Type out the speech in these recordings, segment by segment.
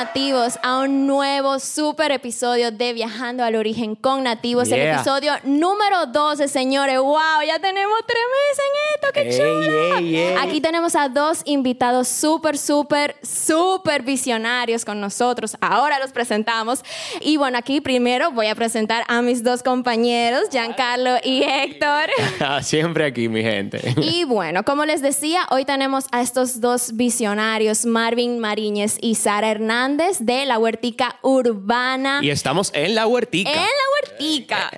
Nativos a un nuevo super episodio de Viajando al Origen con Nativos, el episodio número 12, señores. ¡Wow! Ya tenemos tres meses en esto, qué chulo. Aquí tenemos a dos invitados súper, súper, súper visionarios con nosotros. Ahora los presentamos. Y bueno, aquí primero voy a presentar a mis dos compañeros, Giancarlo y Héctor. Ah, Siempre aquí, mi gente. Y bueno, como les decía, hoy tenemos a estos dos visionarios, Marvin Mariñez y Sara Hernández de la Huertica Urbana. Y estamos en la huertica. En la Huertica.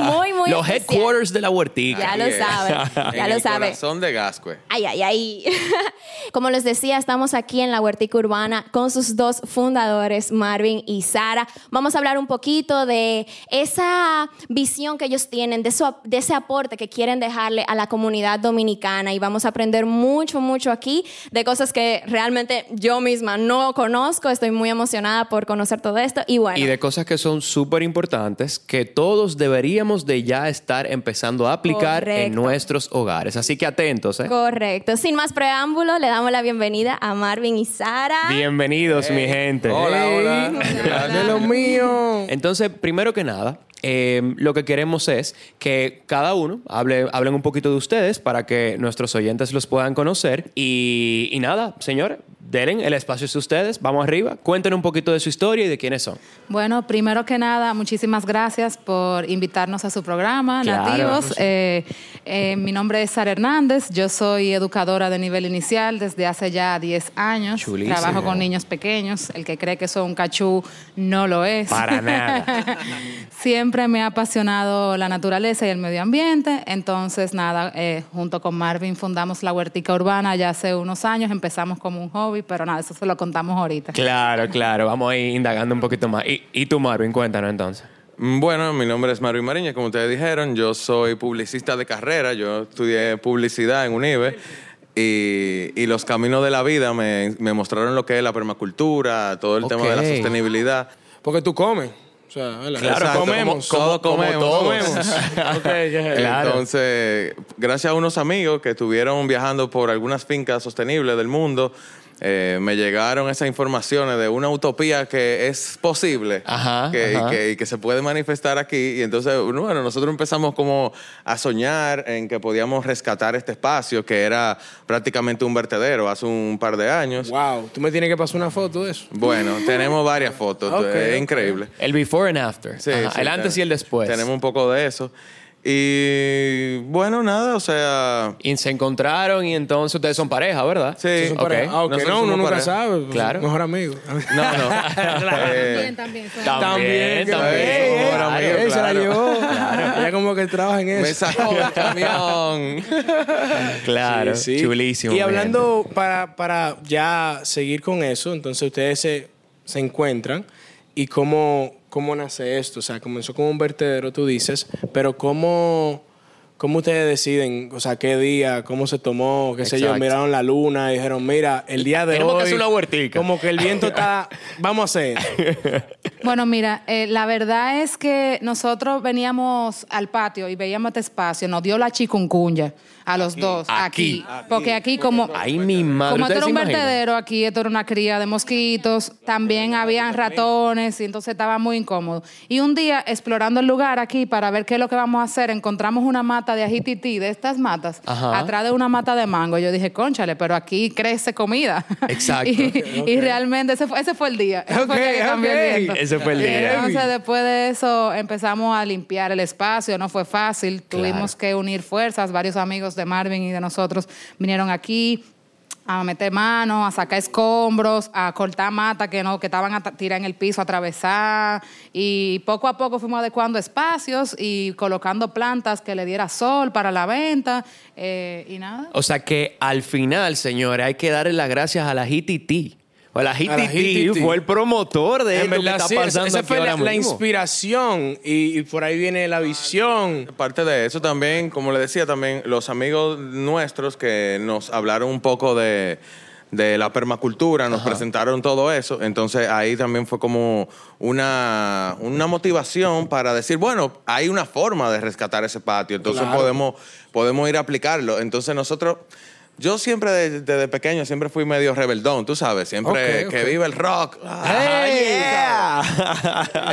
muy, muy Los especial. headquarters de la huertica. Ya lo Así es. sabe, ya en lo el sabe. corazón de Gascue. Ay, ay, ay. Como les decía, estamos aquí en la Huertica Urbana con sus dos fundadores, Marvin y Sara. Vamos a hablar un poquito de esa visión que ellos tienen, de, eso- de ese aporte que quieren dejarle a la comunidad dominicana y vamos a aprender mucho, mucho aquí de cosas que realmente yo misma no conozco. Estoy muy emocionada por conocer todo esto y bueno. Y de cosas que son súper importantes que todos deberíamos de ya estar empezando a aplicar en nuestros hogares. Así que atentos, ¿eh? Correcto. Sin más preámbulo, le damos la bienvenida a Marvin y Sara. Bienvenidos, mi gente. Hola, hola. De lo mío. Entonces, primero que nada, eh, lo que queremos es que cada uno hable, hablen un poquito de ustedes para que nuestros oyentes los puedan conocer. Y, y nada, señores, denle el espacio es de ustedes. Vamos arriba, cuenten un poquito de su historia y de quiénes son. Bueno, primero que nada, muchísimas gracias por invitarnos a su programa, Claro. Nativos. Eh, eh, mi nombre es Sara Hernández, yo soy educadora de nivel inicial desde hace ya 10 años. Chulísimo. Trabajo con niños pequeños, el que cree que soy un cachú no lo es. Para nada. Siempre me ha apasionado la naturaleza y el medio ambiente, entonces nada, eh, junto con Marvin fundamos la Huertica Urbana ya hace unos años, empezamos como un hobby, pero nada, eso se lo contamos ahorita. Claro, claro. Vamos a ir indagando un poquito más. Y, y tú, Marvin, cuéntanos entonces. Mm, Bueno, mi nombre es Marvin Mariña, como ustedes dijeron, yo soy publicista de carrera, yo estudié publicidad en UNIBE y, y los caminos de la vida me, me mostraron lo que es la permacultura, todo el tema de la sostenibilidad. Porque tú comes. O sea. Claro, Exacto, comemos. como- Todos como comemos. todos. comemos. Claro. Entonces, gracias a unos amigos que estuvieron viajando por algunas fincas sostenibles del mundo, eh, me llegaron esas informaciones de una utopía que es posible Ajá, que, ajá. Y, que, y que se puede manifestar aquí. Y entonces, bueno, nosotros empezamos como a soñar en que podíamos rescatar este espacio que era prácticamente un vertedero hace un par de años. Wow, tú me tienes que pasar una foto de eso. Bueno, tenemos varias fotos, es increíble. El before and after. Sí, Ajá, sí, el antes y el después. Tenemos un poco de eso. Y bueno, nada, o sea, Y se encontraron y entonces ustedes son pareja, ¿verdad? Sí. Son Ok. pareja. Ah, ok, Nosotros no, uno nunca pareja. sabe. pues, Claro. Mejor amigo. no, no. Eh, También, también. son- También, también. Claro, ey, amigo, se la claro. llevó. Ella como que trabaja en me eso. sacó del camión. Claro, Sí, sí. chulísimo. Y hablando para, para ya seguir con eso, entonces ustedes se, se encuentran y cómo, cómo nace esto. O sea, comenzó como un vertedero, tú dices, pero cómo, cómo ustedes deciden, o sea, qué día, cómo se tomó, qué sé yo, miraron la luna y dijeron, mira, el día de Tenemos que hoy... hacer una huertica. Como que el viento está... Vamos a hacer. Bueno, mira, eh, la verdad es que nosotros veníamos al patio y veíamos este espacio, nos dio la chikungunya a los dos, Aquí. aquí. Porque aquí como... Ay, mi madre. Como esto ¿ustedes era un vertedero, aquí esto era una cría de mosquitos, también habían ratones y entonces estaba muy incómodo. Y un día, explorando el lugar aquí para ver qué es lo que vamos a hacer, encontramos una mata de ajitití, de estas matas, Ajá. atrás de una mata de mango. Yo dije, conchale, pero aquí crece comida. Exacto. y, y realmente ese fue, ese fue el día. Ese fue el. Ese fue el día. Entonces, después de eso, empezamos a limpiar el espacio. No fue fácil. Tuvimos que unir fuerzas. Varios amigos de Marvin y de nosotros vinieron aquí a meter mano, a sacar escombros, a cortar mata que no que estaban a tirar en el piso, a atravesar y poco a poco fuimos adecuando espacios y colocando plantas que le diera sol para la venta eh, y nada. O sea que al final, señores, hay que darle las gracias a la GTT. O la la GTT fue el promotor de En esto que verdad, está sí, pasando esa fue la, inspiración y, y por ahí viene la visión. Aparte de eso también, como le decía también, los amigos nuestros que nos hablaron un poco de, de la permacultura, nos presentaron todo eso, entonces ahí también fue como una, una motivación para decir, bueno, hay una forma de rescatar ese patio, entonces Claro. podemos, podemos ir a aplicarlo. Entonces nosotros Yo siempre, de- desde pequeño, siempre fui medio rebeldón, tú sabes. Siempre que vive el rock. Hey,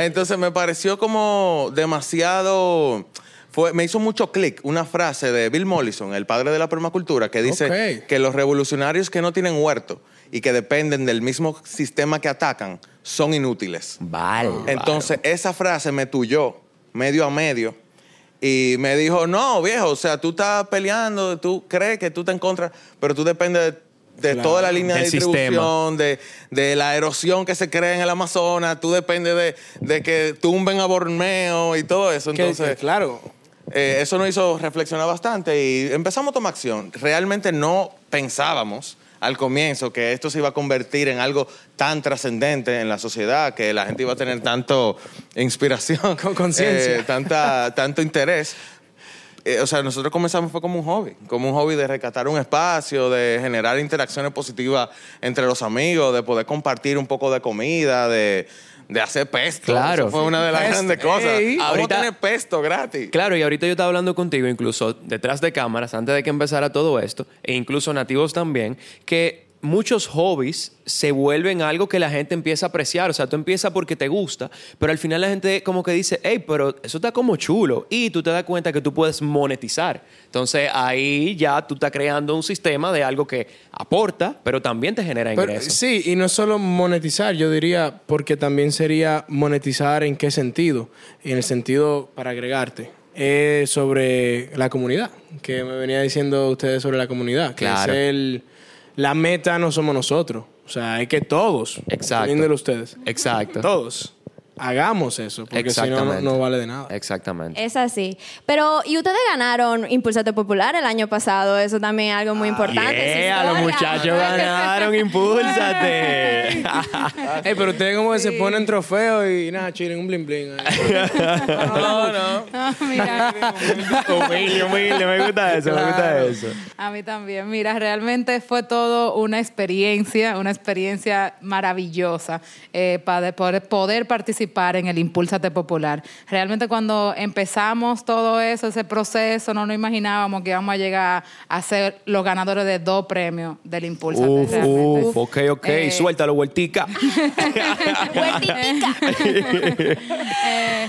Entonces me pareció como demasiado. Fue, me hizo mucho clic una frase de Bill Mollison, el padre de la permacultura, que dice que los revolucionarios que no tienen huerto y que dependen del mismo sistema que atacan son inútiles. Vale. Entonces, esa frase me tuyó medio a medio y me dijo, no, viejo, o sea, tú estás peleando, tú crees que tú te encuentras, pero tú dependes de, de Claro. toda la línea de distribución, de, de la erosión que se crea en el Amazonas, tú dependes de, de que tumben a Borneo y todo eso. Que- Entonces, que, claro. eh, eso nos hizo reflexionar bastante y empezamos a tomar acción. Realmente no pensábamos al comienzo que esto se iba a convertir en algo tan trascendente en la sociedad, que la gente iba a tener tanto inspiración, Con conciencia. eh, tanta, tanto interés. Eh, o sea, nosotros comenzamos fue como un hobby, como un hobby de rescatar un espacio, de generar interacciones positivas entre los amigos, de poder compartir un poco de comida, de, de hacer pesto. Claro. Eso fue una de las Pesto, grandes cosas. ey. Ahorita- tener pesto gratis. Claro, y ahorita yo estaba hablando contigo, incluso detrás de cámaras, antes de que empezara todo esto, e incluso nativos también, que muchos hobbies se vuelven algo que la gente empieza a apreciar. O sea, tú empiezas porque te gusta, pero al final la gente como que dice, hey, pero eso está como chulo. Y tú te das cuenta que tú puedes monetizar. Entonces ahí ya tú estás creando un sistema de algo que aporta, pero también te genera Pero, ingresos. sí, y no solo monetizar, yo diría, porque también sería monetizar en qué sentido. En el sentido, para agregarte, es sobre la comunidad, que me venía diciendo ustedes sobre la comunidad, que Claro. es el, la meta no somos nosotros, o sea, es que todos, Exacto. ustedes, Exacto. todos, hagamos eso, porque si no, no, vale de nada. Exactamente. Es así. Pero, y ustedes ganaron Impulsate Popular el año pasado. Eso también es algo muy importante. es Yeah, los muchachos ganaron, impúlsate. Ey, pero ustedes como que se ponen trofeos y nada, chilen un bling bling. No, no. Ah, Mira, humilde, humilde, me gusta eso, me gusta eso. A mí también. Mira, realmente fue todo una experiencia, una experiencia maravillosa eh, para poder, poder participar en el Impulsate Popular. Realmente cuando empezamos todo eso, ese proceso, no nos imaginábamos que íbamos a llegar a ser los ganadores de dos premios del Impulsate. Uf, realmente. uf, ok, ok, Eh, suéltalo, vueltica. Eh,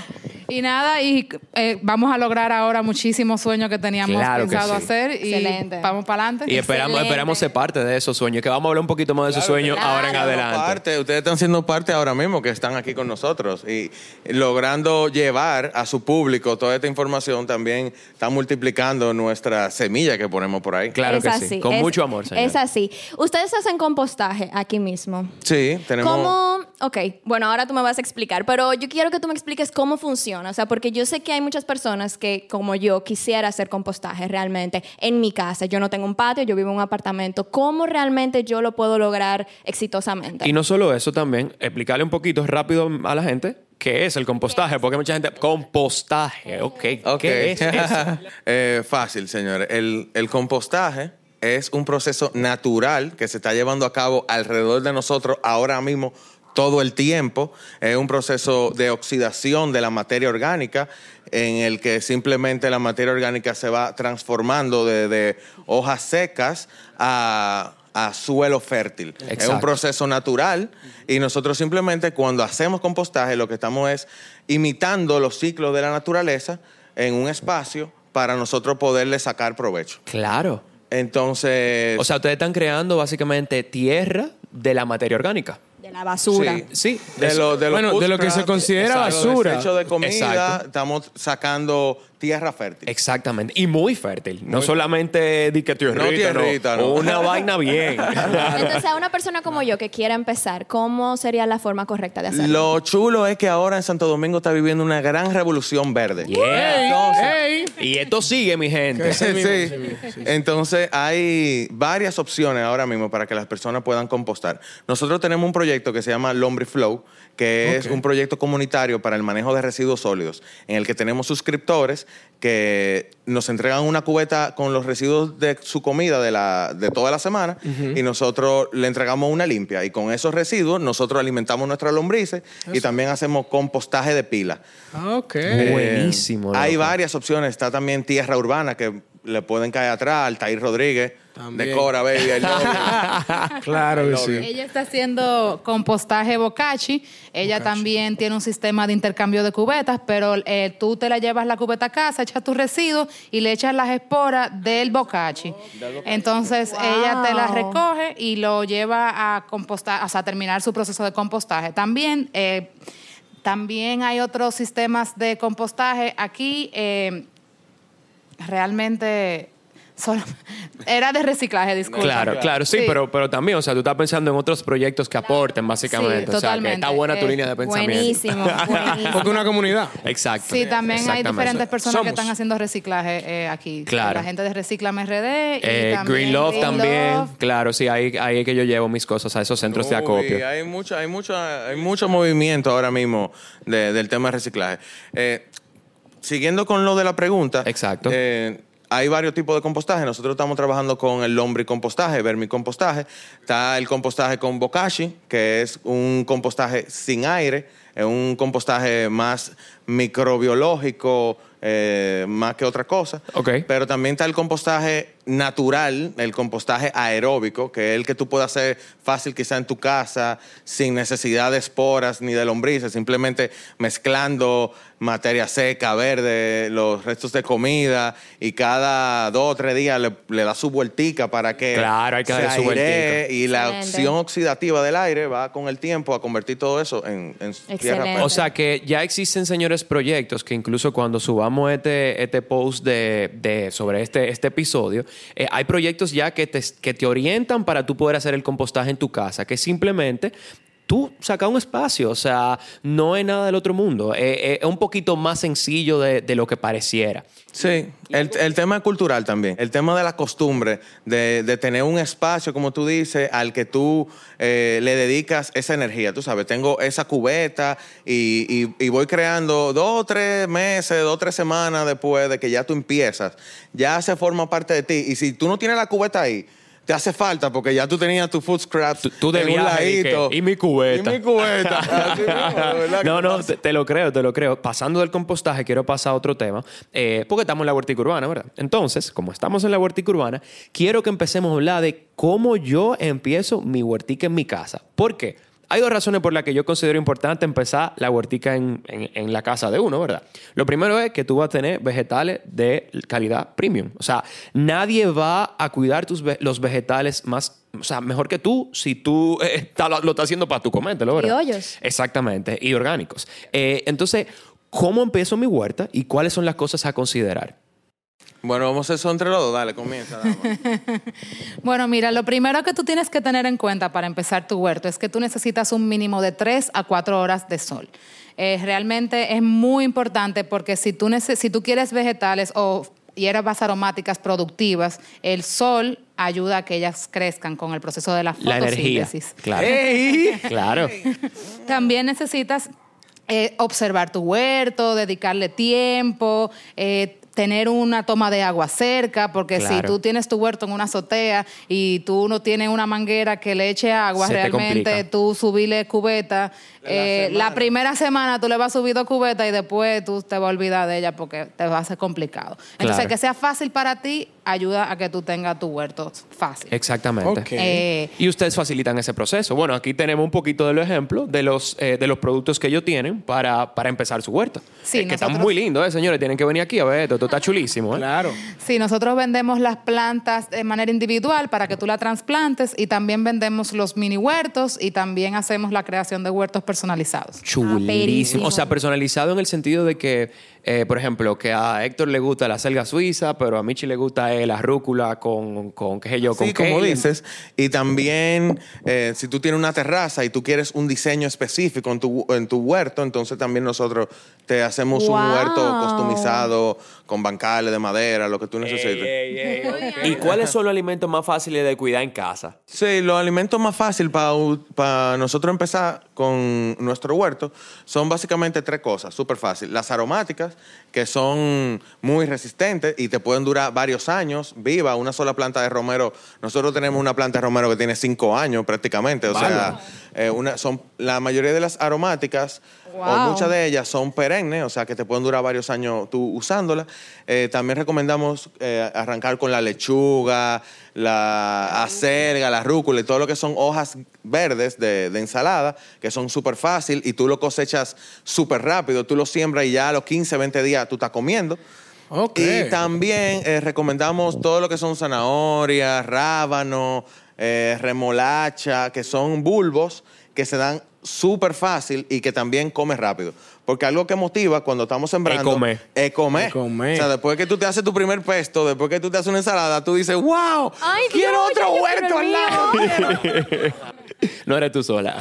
y nada, y eh, vamos a lograr ahora muchísimos sueños que teníamos Claro que pensado sí. hacer y Excelente. vamos para adelante. Y esperamos, Excelente. esperamos ser parte de esos sueños, que vamos a hablar un poquito más de esos sueños claro. ahora en adelante. Parte, ustedes están siendo parte ahora mismo que están aquí con nosotros y logrando llevar a su público toda esta información también está multiplicando nuestra semilla que ponemos por ahí. Claro es que así, sí, con es- mucho amor, señor. Es así. Ustedes hacen compostaje aquí mismo. Sí, tenemos. ¿Cómo? Ok, bueno, ahora tú me vas a explicar, pero yo quiero que tú me expliques cómo funciona. O sea, porque yo sé que hay muchas personas que, como yo, quisiera hacer compostaje realmente en mi casa. Yo no tengo un patio, yo vivo en un apartamento. ¿Cómo realmente yo lo puedo lograr exitosamente? Y no solo eso también, explicarle un poquito rápido a la gente qué es el compostaje, porque mucha gente, compostaje, ok, Ok. ¿qué es eso? Eh, fácil, señores. El, el compostaje es un proceso natural que se está llevando a cabo alrededor de nosotros ahora mismo todo el tiempo. Es un proceso de oxidación de la materia orgánica en el que simplemente la materia orgánica se va transformando de, de hojas secas a, a suelo fértil. Es un Exacto. proceso natural y nosotros simplemente cuando hacemos compostaje lo que estamos es imitando los ciclos de la naturaleza en un espacio para nosotros poderle sacar provecho. Claro. Entonces, O sea, ustedes están creando básicamente tierra de la materia orgánica. De la basura. Sí. Sí, de lo, de los Bueno, de lo que se considera exacto, basura. desecho de comida, Exacto. estamos sacando tierra fértil. Exactamente. Y muy fértil. no solamente di que tierrita, No tierrita, no. Una vaina bien. Entonces, a una persona como yo que quiera empezar, ¿cómo sería la forma correcta de hacerlo? Lo chulo es que ahora en Santo Domingo está viviendo una gran revolución verde. Yeah. Entonces, Y esto sigue, mi gente. Sí, sí. Entonces hay varias opciones ahora mismo para que las personas puedan compostar. Nosotros tenemos un proyecto que se llama Lombriflow, que es un proyecto comunitario para el manejo de residuos sólidos, en el que tenemos suscriptores que nos entregan una cubeta con los residuos de su comida de, la, de toda la semana y nosotros le entregamos una limpia. Y con esos residuos nosotros alimentamos nuestras lombrices y también hacemos compostaje de pila. Ah, ok. Eh, Buenísimo, hay loco. varias opciones. Está también tierra urbana que le pueden caer atrás, Altair Rodríguez. También. Decora, baby. I love you. Claro que sí. Ella está haciendo compostaje bocachi. Ella también tiene un sistema de intercambio de cubetas, pero eh, tú te la llevas la cubeta a casa, echas tus residuos y le echas las esporas del bocachi. Entonces ella te las recoge y lo lleva a compostar, o sea, a terminar su proceso de compostaje. También, eh, también hay otros sistemas de compostaje. Aquí eh, realmente solo- era de reciclaje, disculpa. Claro, claro, sí, Sí. Pero, pero también, o sea, tú estás pensando en otros proyectos que aporten, básicamente. Sí, o sea, que totalmente. está buena tu Eh, línea de pensamiento. Buenísimo, buenísimo. Porque una comunidad. Exacto. Sí, también hay diferentes personas Somos. que están haciendo reciclaje eh, aquí. Claro. La gente de Reciclame RD. Y Eh, también Green Love Green también, Love. claro, sí, ahí, ahí es que yo llevo mis cosas a esos centros de acopio. hay mucho, hay mucho, hay mucho movimiento ahora mismo de- del tema de reciclaje. Eh, siguiendo con lo de la pregunta. Exacto. eh, hay varios tipos de compostaje. Nosotros estamos trabajando con el lombricompostaje, vermicompostaje. Está el compostaje con bokashi, que es un compostaje sin aire. Es un compostaje más microbiológico, eh, más que otra cosa. Ok. Pero también está el compostaje natural, el compostaje aeróbico, que es el que tú puedes hacer fácil quizá en tu casa, sin necesidad de esporas ni de lombrices, simplemente mezclando materia seca, verde, los restos de comida y cada dos o tres días le, le das su vueltica para que Claro, hay que se darle su vueltica. y la Excelente. acción oxidativa del aire va con el tiempo a convertir todo eso en, en tierra. O sea que ya existen, señores, proyectos que incluso cuando subamos este, este post de, de- sobre este, este episodio, eh, hay proyectos ya que te, que te orientan para tú poder hacer el compostaje en tu casa, que simplemente tú sacas un espacio, o sea, no es nada del otro mundo, Eh, eh, es un poquito más sencillo de, de lo que pareciera. Sí, el, el tema cultural también, el tema de la costumbre, de, de tener un espacio, como tú dices, al que tú eh, le dedicas esa energía. Tú sabes, tengo esa cubeta y, y- y voy creando dos o tres meses, dos o tres semanas después de que ya tú empiezas, ya se forma parte de ti. Y si tú no tienes la cubeta ahí, te hace falta porque ya tú tenías tu food scraps Tú- tú de en un ladito. "Y mi cubeta". Y mi cubeta. Así mismo, No, no, te lo creo, te lo creo. Pasando del compostaje, quiero pasar a otro tema, eh, porque estamos en la huertica urbana, ¿verdad? Entonces, como estamos en la huertica urbana, quiero que empecemos a hablar de cómo yo empiezo mi huertica en mi casa. ¿Por qué? Hay dos razones por las que yo considero importante empezar la huertica en, en- en la casa de uno, ¿verdad? Lo primero es que tú vas a tener vegetales de calidad premium. O sea, nadie va a cuidar tus los vegetales más, o sea, mejor que tú si tú eh, está- lo, lo estás haciendo para tu comértelo, ¿verdad? Criollos. Exactamente, y orgánicos. Eh, entonces, ¿cómo empiezo mi huerta y cuáles son las cosas a considerar? Bueno, vamos a hacer eso entre los dos. Dale, comienza. dama. Bueno, mira, lo primero que tú tienes que tener en cuenta para empezar tu huerto es que tú necesitas un mínimo de 3 a 4 horas de sol. Eh, realmente es muy importante porque si tú, si tú quieres vegetales o hierbas aromáticas productivas, el sol ayuda a que ellas crezcan con el proceso de la La energía. fotosíntesis. Claro. Claro. También necesitas eh, observar tu huerto, dedicarle tiempo, eh, tener una toma de agua cerca, porque si tú tienes tu huerto en una azotea y tú no tienes una manguera que le eche agua, Se realmente tú subirle cubeta. Eh, la primera semana tú le vas a subir dos cubetas y después tú te vas a olvidar de ella porque te va a ser complicado. Entonces, Claro. que sea fácil para ti ayuda a que tú tengas tu huerto fácil. Exactamente. Eh, Y ustedes facilitan ese proceso. Bueno, aquí tenemos un poquito de los ejemplos de los, eh, de los productos que ellos tienen para, para empezar su huerta. Sí, Eh, que están muy lindos, ¿eh, señores? Tienen que venir aquí a ver esto. Esto está chulísimo, ¿eh? Claro. Sí, nosotros vendemos las plantas de manera individual para que tú las transplantes y también vendemos los mini huertos y también hacemos la creación de huertos personalizados. Chulísimo. perísimo. o sea, personalizado en el sentido de que, eh, por ejemplo, que a Héctor le gusta la selga suiza, pero a Michi le gusta eh, la rúcula con, con qué sé yo, con Sí, como dices. Y también, eh, si tú tienes una terraza y tú quieres un diseño específico en tu, en tu huerto, entonces también nosotros te hacemos un huerto customizado con bancales de madera, lo que tú necesites. ¿Y cuáles son los alimentos más fáciles de cuidar en casa? Sí, los alimentos más fáciles para nosotros empezar con nuestro huerto son básicamente tres cosas, súper fácil. Las aromáticas, que son muy resistentes y te pueden durar varios años viva. Una sola planta de romero, nosotros tenemos una planta de romero que tiene cinco años prácticamente, o sea, Eh, una, son, la mayoría de las aromáticas, o muchas de ellas son perennes, o sea que te pueden durar varios años tú usándola. Eh, también recomendamos eh, arrancar con la lechuga, la acelga, la rúcula y todo lo que son hojas verdes de, de ensalada, que son súper fácil y tú lo cosechas súper rápido. Tú lo siembras y ya a los 15, 20 días tú estás comiendo. Ok. Y también eh, recomendamos todo lo que son zanahorias, rábano, remolacha, que son bulbos que se dan súper fácil y que también comes rápido. Porque algo que motiva cuando estamos sembrando Es comer. es comer. Es comer. O sea, después que tú te haces tu primer pesto, después que tú te haces una ensalada, tú dices, wow, Ay, quiero otro huerto al lado. No eres tú sola.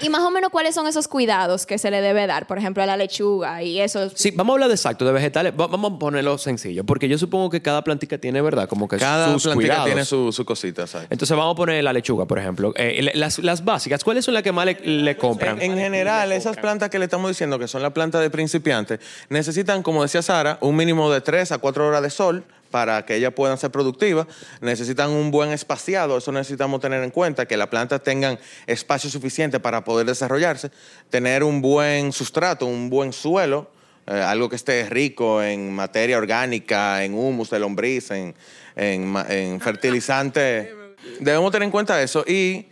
Y más o menos, ¿cuáles son esos cuidados que se le debe dar? Por ejemplo, a la lechuga y eso. Sí, vamos a hablar de exacto, de vegetales. Va- Vamos a ponerlo sencillo, porque yo supongo que cada plantica tiene, ¿verdad? Como que Cada sus plantita cuidados. tiene su, su cosita, ¿sabes? Entonces vamos a poner la lechuga, por ejemplo. Eh, las, las básicas, ¿cuáles son las que más le, le compran? En, en general, esas plantas que le estamos diciendo que son las plantas de principiantes, necesitan, como decía Sara, un mínimo de 3 a 4 horas de sol para que ellas puedan ser productivas. Necesitan un buen espaciado, eso necesitamos tener en cuenta, que las plantas tengan espacio suficiente para poder desarrollarse, tener un buen sustrato, un buen suelo, eh, algo que esté rico en materia orgánica, en humus de lombriz, en, en, en fertilizante. Debemos tener en cuenta eso y,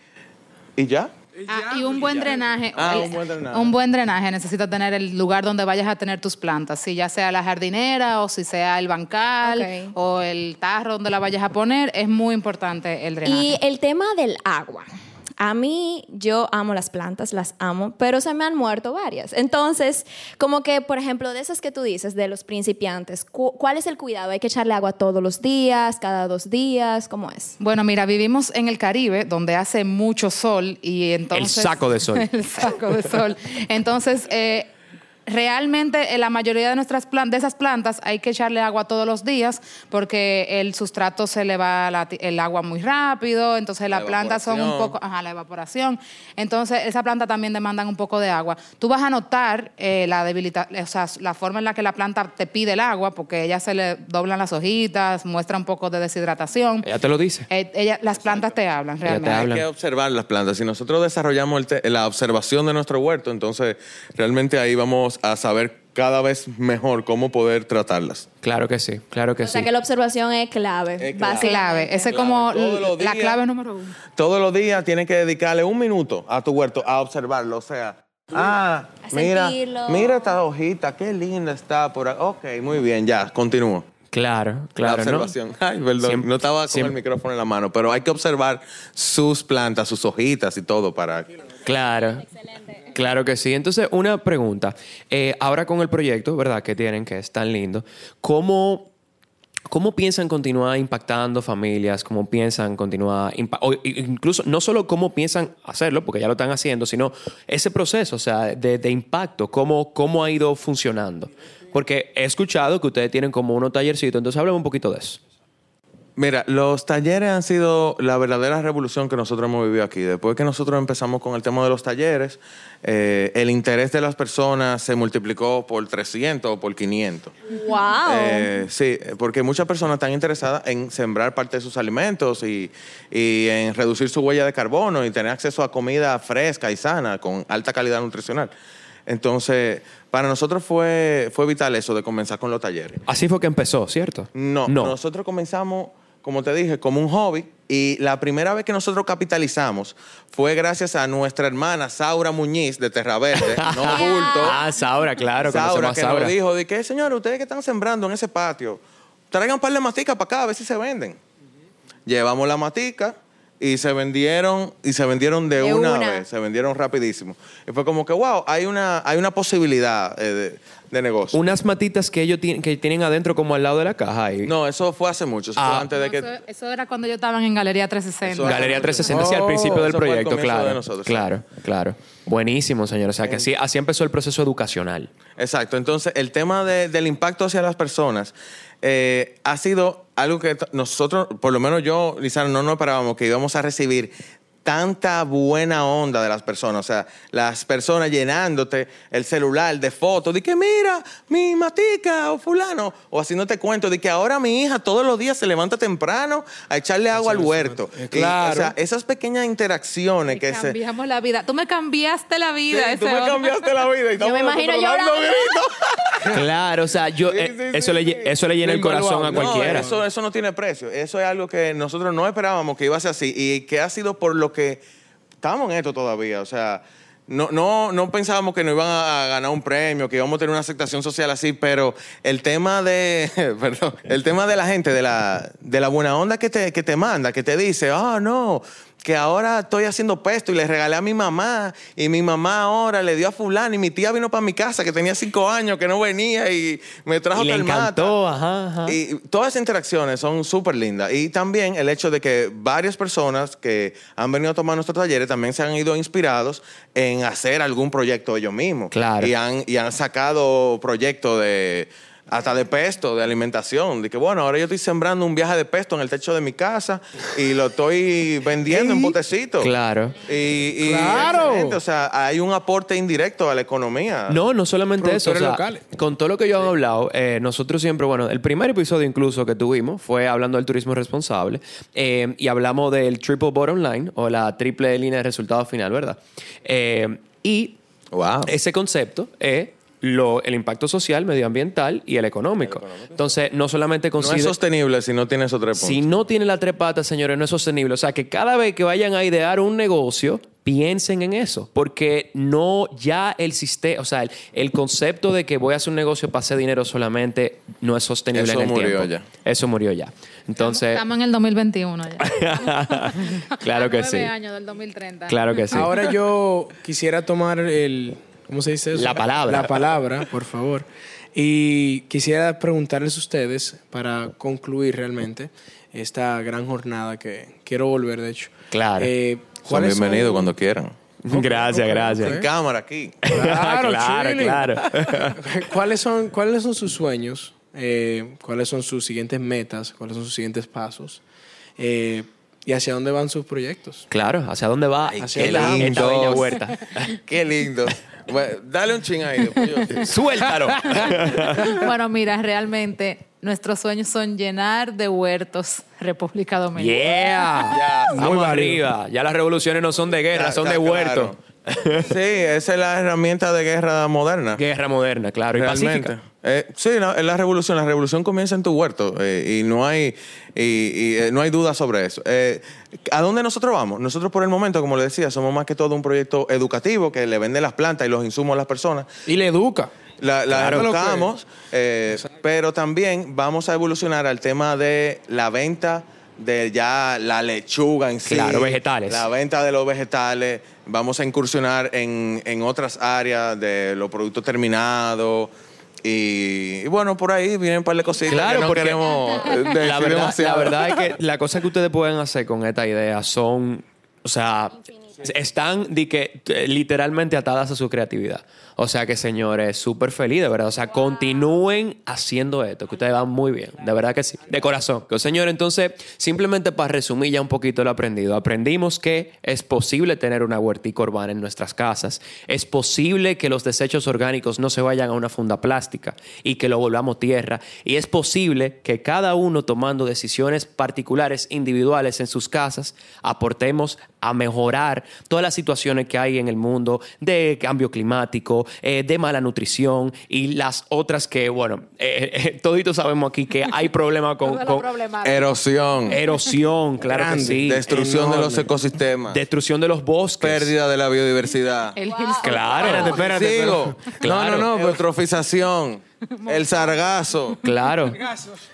y ya. Ah, y un buen drenaje. Ah, El- un buen drenaje. Un buen drenaje necesita tener el lugar donde vayas a tener tus plantas, si ya sea la jardinera o si sea el bancal o el tarro donde la vayas a poner, es muy importante el drenaje. Y el tema del agua. A mí, yo amo las plantas, las amo, pero se me han muerto varias. Entonces, como que, por ejemplo, de esas que tú dices, de los principiantes, cu- ¿cuál es el cuidado? ¿Hay que echarle agua todos los días, cada dos días? ¿Cómo es? Bueno, mira, vivimos en el Caribe, donde hace mucho sol y entonces... El saco de sol. el saco de sol. Entonces, eh, realmente en la mayoría de nuestras plantas, de esas plantas, hay que echarle agua todos los días porque el sustrato se le va la ti- el agua muy rápido, entonces La las plantas son un poco, ajá, la evaporación. Entonces, esa planta también demandan un poco de agua. Tú vas a notar eh, la debilidad, o sea, la forma en la que la planta te pide el agua, porque ella se le doblan las hojitas, muestra un poco de deshidratación. Ella te lo dice. Eh, ella- las plantas te hablan te realmente. hablan. Hay que observar las plantas. Si nosotros desarrollamos el te- la observación de nuestro huerto, entonces realmente ahí vamos a saber cada vez mejor cómo poder tratarlas. Claro que sí, claro que O sea sí. que la observación es clave. Es clave. Ese es como Todos los la días. clave número uno. Todos los días tienes que dedicarle un minuto a tu huerto a observarlo. O sea, ah, A mira, sentirlo. mira esta hojita, qué linda está por ahí. Ok, muy bien, ya, continúo. Claro, claro, la ¿no? observación. Ay, perdón, Siempre- no estaba con siempre- el micrófono en la mano, pero hay que observar sus plantas, sus hojitas y todo para... Claro. Claro que sí. Entonces, una pregunta. Eh, ahora con el proyecto, ¿verdad? Que tienen, que es tan lindo. ¿Cómo, cómo piensan continuar impactando familias? ¿Cómo piensan continuar... o incluso, no solo cómo piensan hacerlo, porque ya lo están haciendo, sino ese proceso, o sea, de, de impacto, cómo, cómo ha ido funcionando. Porque he escuchado que ustedes tienen como unos tallercitos, entonces háblame un poquito de eso. Mira, los talleres han sido la verdadera revolución que nosotros hemos vivido aquí. Después que nosotros empezamos con el tema de los talleres, eh, el interés de las personas se multiplicó por 300 o por 500. ¡Wow! Eh, sí, porque muchas personas están interesadas en sembrar parte de sus alimentos y, y en reducir su huella de carbono y tener acceso a comida fresca y sana con alta calidad nutricional. Entonces, para nosotros fue, fue vital eso de comenzar con los talleres. Así fue que empezó, ¿cierto? No, No. nosotros comenzamos, como te dije, como un hobby y la primera vez que nosotros capitalizamos fue gracias a nuestra hermana Saura Muñiz de Terra Verde, no bulto. Ah, Saura, claro. Saura que Saura. nos dijo de que, señores, ustedes que están sembrando en ese patio, traigan un par de maticas para acá a ver si se venden. Llevamos la matica y se vendieron y se vendieron de, De una, una. vez, se vendieron rapidísimo. Y fue como que, wow, hay una, hay una posibilidad eh, de, de negocio. Unas matitas que ellos tienen, que tienen adentro como al lado de la caja. ahí. No, eso fue hace mucho, eso Ah. fue antes de que... Eso, eso era cuando yo estaba en Galería 360. Eso- Galería 360, sí, al principio del eso fue el proyecto, comienzo claro. de nosotros, sí. claro, claro. Buenísimo, señor. O sea, que así, así empezó el proceso educacional. Exacto. Entonces, el tema de- del impacto hacia las personas eh, ha sido algo que t- nosotros, por lo menos yo, Lizana, no nos esperábamos que íbamos a recibir tanta buena onda de las personas. O sea, las personas llenándote el celular de fotos de que mira, mi matica o fulano, o haciéndote cuento de que ahora mi hija todos los días se levanta temprano a echarle agua al huerto. Eh, Y, claro. o sea, esas pequeñas interacciones Me que se... cambiamos la vida. Tú me cambiaste la vida. Sí, tú ese me hombre. cambiaste la vida y estamos me imagino llorando. Claro, o sea, yo, Sí, eh, sí, eso, sí, le, eso le llena el corazón a. No, cualquiera. eso, eso no tiene precio. Eso es algo que nosotros no esperábamos que iba a ser así y que ha sido por lo que estamos en esto todavía. O sea, no, no, no pensábamos que nos iban a, ganar un premio, que íbamos a tener una aceptación social así, pero el tema de, el tema de la gente, de la, de la buena onda que te, que te manda, que te dice, ah, no, que ahora estoy haciendo pesto y le regalé a mi mamá y mi mamá ahora le dio a fulano y mi tía vino para mi casa que tenía cinco años que no venía y me trajo Y le tal mata. encantó, ajá, ajá. Y todas esas interacciones son súper lindas. Y también el hecho de que varias personas que han venido a tomar nuestros talleres también se han ido inspirados en hacer algún proyecto ellos mismos. Claro. Y han, y han sacado proyectos de hasta de pesto, de alimentación. De que, bueno, ahora yo estoy sembrando un viaje de pesto en el techo de mi casa y lo estoy vendiendo en potecitos. Claro. Y, y Claro. excelente. O sea, hay un aporte indirecto a la economía. No, no solamente eso. o Productores sea, locales. Con todo lo que yo he hablado, eh, nosotros siempre, bueno, el primer episodio incluso que tuvimos fue hablando del turismo responsable eh, y hablamos del triple bottom line o la triple línea de resultado final, ¿verdad? Eh, y Wow. ese concepto es lo, el impacto social, medioambiental y el económico. Entonces, no solamente No es sostenible si no tiene esos tres. Si no tiene la tres patas, señores, no es sostenible. O sea, que cada vez que vayan a idear un negocio, piensen en eso. Porque no ya el sistema, o sea, el, el concepto de que voy a hacer un negocio para hacer dinero solamente no es sostenible Eso en el murió tiempo. ya. Eso murió ya. Entonces, Estamos en el 2021 ya. claro que sí. años del 2030. Claro que sí. Ahora yo quisiera tomar el. ¿Cómo se dice eso? La palabra. La palabra, por favor. Y quisiera preguntarles a ustedes, para concluir realmente esta gran jornada que quiero volver, de hecho. Claro. Eh, Son ¿cuáles son- bienvenidos cuando quieran. gracias, En gracias. cámara aquí. Claro, claro, claro. ¿Cuáles son, ¿Cuáles son sus sueños? Eh, ¿Cuáles son sus siguientes metas? ¿Cuáles son sus siguientes pasos? Eh, ¿Y hacia dónde van sus proyectos? Claro, ¿hacia dónde va Hacia esta, dónde esta bella huerta? Qué lindo. Bueno, dale un ching ahí. después yo- Suéltalo. Bueno, mira, realmente nuestros sueños son llenar de huertos República Dominicana. Yeah. Muy arriba. Ya las revoluciones no son de guerra, son de está huerto. claro. Sí, esa es la herramienta de guerra moderna. Guerra moderna, claro, y Realmente. pacífica. Eh, sí, es la revolución. La revolución comienza en tu huerto eh, y no hay y, y, eh, no hay duda sobre eso. Eh, ¿A dónde nosotros vamos? Nosotros por el momento, como le decía, somos más que todo un proyecto educativo que le vende las plantas y los insumos a las personas. Y le educa. La, la Claro. educamos, pero también vamos a evolucionar al tema de la venta de ya la lechuga en sí. Claro, vegetales. La venta de los vegetales. Vamos a incursionar en, en otras áreas de los productos terminados. Y, y bueno, por ahí vienen un par de cositas Claro, que no porque queremos decir la verdad, demasiado. la verdad es que las cosas que ustedes pueden hacer con esta idea son, o sea, están di que, t- literalmente atadas a su creatividad. O sea que, señores, súper feliz, de verdad. O sea, continúen haciendo esto, que ustedes van muy bien, de verdad que sí, de corazón. Señor, entonces, simplemente para resumir ya un poquito lo aprendido, aprendimos que es posible tener una huertica urbana en nuestras casas, es posible que los desechos orgánicos no se vayan a una funda plástica y que lo volvamos tierra, y es posible que cada uno tomando decisiones particulares, individuales en sus casas, aportemos a mejorar todas las situaciones que hay en el mundo de cambio climático, eh, de mala nutrición y las otras que, bueno, eh, eh, toditos sabemos aquí que hay problemas con, con. Erosión, erosión, claro que sí, destrucción de los ecosistemas, destrucción de los bosques. pérdida de la biodiversidad. El Claro. Espérate, espérate. Sigo. Claro. No, no, no, eutrofización, el sargazo. Claro.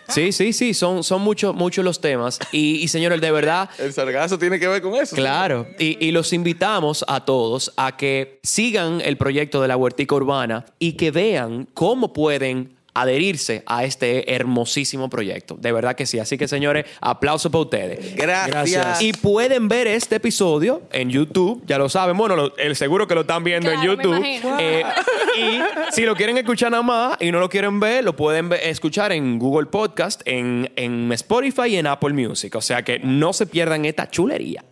Sí, sí, sí, son, son muchos muchos los temas. Y, y señores, de verdad, El sargazo tiene que ver con eso. Claro, y, y los invitamos a todos a que sigan el proyecto de la huertica urbana y que vean cómo pueden adherirse a este hermosísimo proyecto. De verdad que sí. Así que, señores, aplauso para ustedes. Gracias. Gracias. Y pueden ver este episodio en YouTube, ya lo saben. Bueno, lo- el seguro que lo están viendo en me YouTube. imagino. Eh, y si lo quieren escuchar nada más y no lo quieren ver, lo pueden escuchar en Google Podcast, en, en Spotify y en Apple Music. O sea que no se pierdan esta chulería.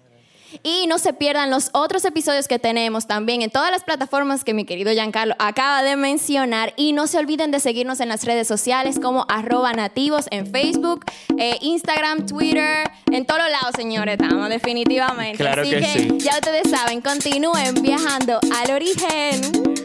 Y no se pierdan los otros episodios que tenemos también en todas las plataformas que mi querido Giancarlo acaba de mencionar. Y no se olviden de seguirnos en las redes sociales como arroba nativos en Facebook, eh, Instagram, Twitter, en todos lados, señores, estamos definitivamente. Claro Así que, ya ustedes saben, continúen viajando al origen.